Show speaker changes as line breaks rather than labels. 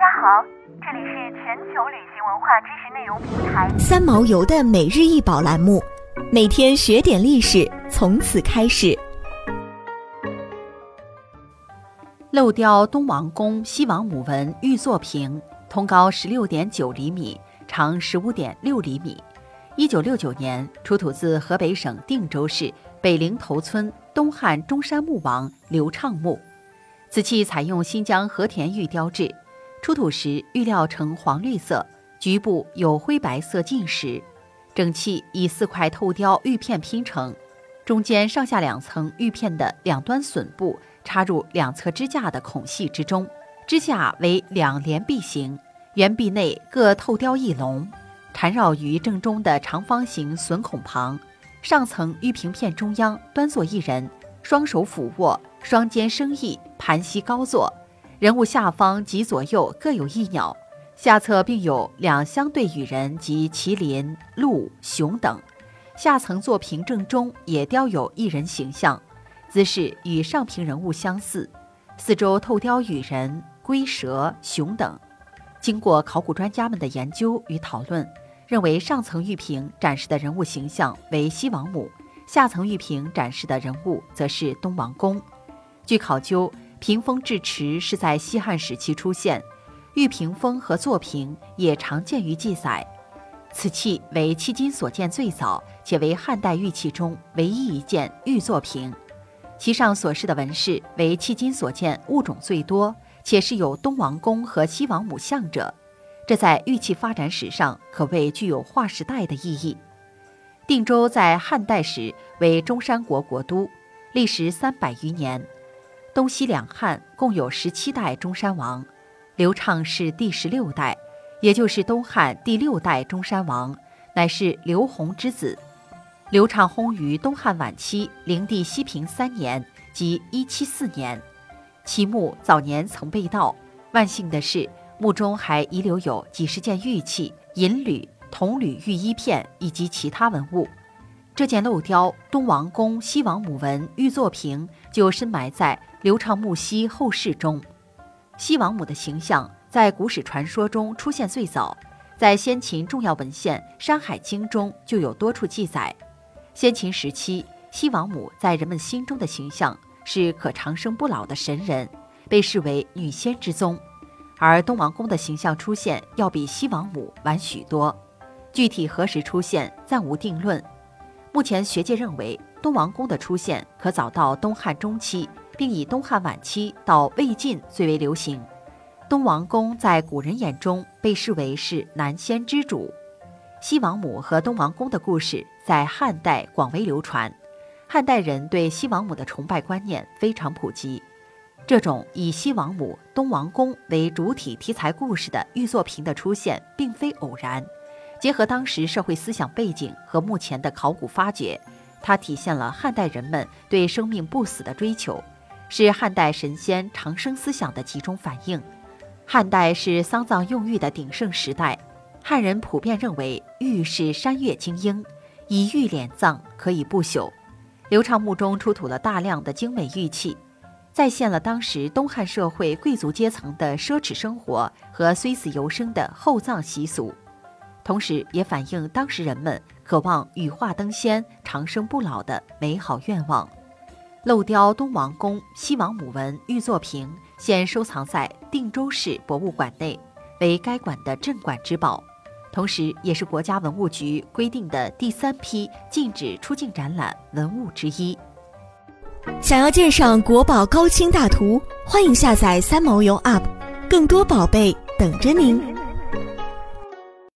家好，这里是全球旅行文化知识内容平台
三毛游的每日一宝栏目，每天学点历史，从此开始。
漏雕东王宫西王母纹玉作屏，通高十六点九厘米，长十五点六厘米。一九六九年出土自河北省定州市北陵头村东汉中山墓王刘畅墓。此器采用新疆和田玉雕制，出土时玉料呈黄绿色，局部有灰白色浸蚀。整器以四块透雕玉片拼成，中间上下两层玉片的两端榫部插入两侧支架的孔隙之中，支架为两连壁形，圆壁内各透雕一龙，缠绕于正中的长方形榫孔旁。上层玉屏片中央端坐一人，双手俯卧，双肩生翼。盘膝高坐，人物下方及左右各有一鸟，下侧并有两相对羽人及麒麟、鹿、熊等。下层作屏正中也雕有一人形象，姿势与上屏人物相似。四周透雕羽人、龟蛇、熊等。经过考古专家们的研究与讨论，认为上层玉屏展示的人物形象为西王母，下层玉屏展示的人物则是东王公。据考究。屏风制池是在西汉时期出现，玉屏风和座屏也常见于记载。此器为迄今所见最早，且为汉代玉器中唯一一件玉座屏，其上所示的纹饰为迄今所见物种最多，且是有东王公和西王母像者。这在玉器发展史上可谓具有划时代的意义。定州在汉代时为中山国国都，历时三百余年。东西两汉共有十七代中山王，刘畅是第十六代，也就是东汉第六代中山王，乃是刘弘之子。刘畅薨于东汉晚期灵帝西平三年，即一七四年。其墓早年曾被盗，万幸的是墓中还遗留有几十件玉器、银缕、铜缕玉衣片以及其他文物。这件镂雕东王公西王母纹玉作屏就深埋在。刘畅墓西后室中，西王母的形象在古史传说中出现最早，在先秦重要文献《山海经》中就有多处记载。先秦时期，西王母在人们心中的形象是可长生不老的神人，被视为女仙之宗；而东王公的形象出现要比西王母晚许多，具体何时出现暂无定论。目前学界认为，东王公的出现可早到东汉中期。并以东汉晚期到魏晋最为流行。东王公在古人眼中被视为是南仙之主。西王母和东王公的故事在汉代广为流传，汉代人对西王母的崇拜观念非常普及。这种以西王母、东王公为主体题材故事的玉作品的出现并非偶然。结合当时社会思想背景和目前的考古发掘，它体现了汉代人们对生命不死的追求。是汉代神仙长生思想的集中反映。汉代是丧葬用玉的鼎盛时代，汉人普遍认为玉是山岳精英，以玉敛葬可以不朽。刘畅墓中出土了大量的精美玉器，再现了当时东汉社会贵族阶层的奢侈生活和虽死犹生的厚葬习俗，同时也反映当时人们渴望羽化登仙、长生不老的美好愿望。镂雕东王公西王母纹玉作屏现收藏在定州市博物馆内，为该馆的镇馆之宝，同时也是国家文物局规定的第三批禁止出境展览文物之一。
想要鉴赏国宝高清大图，欢迎下载三毛游 App，更多宝贝等着您。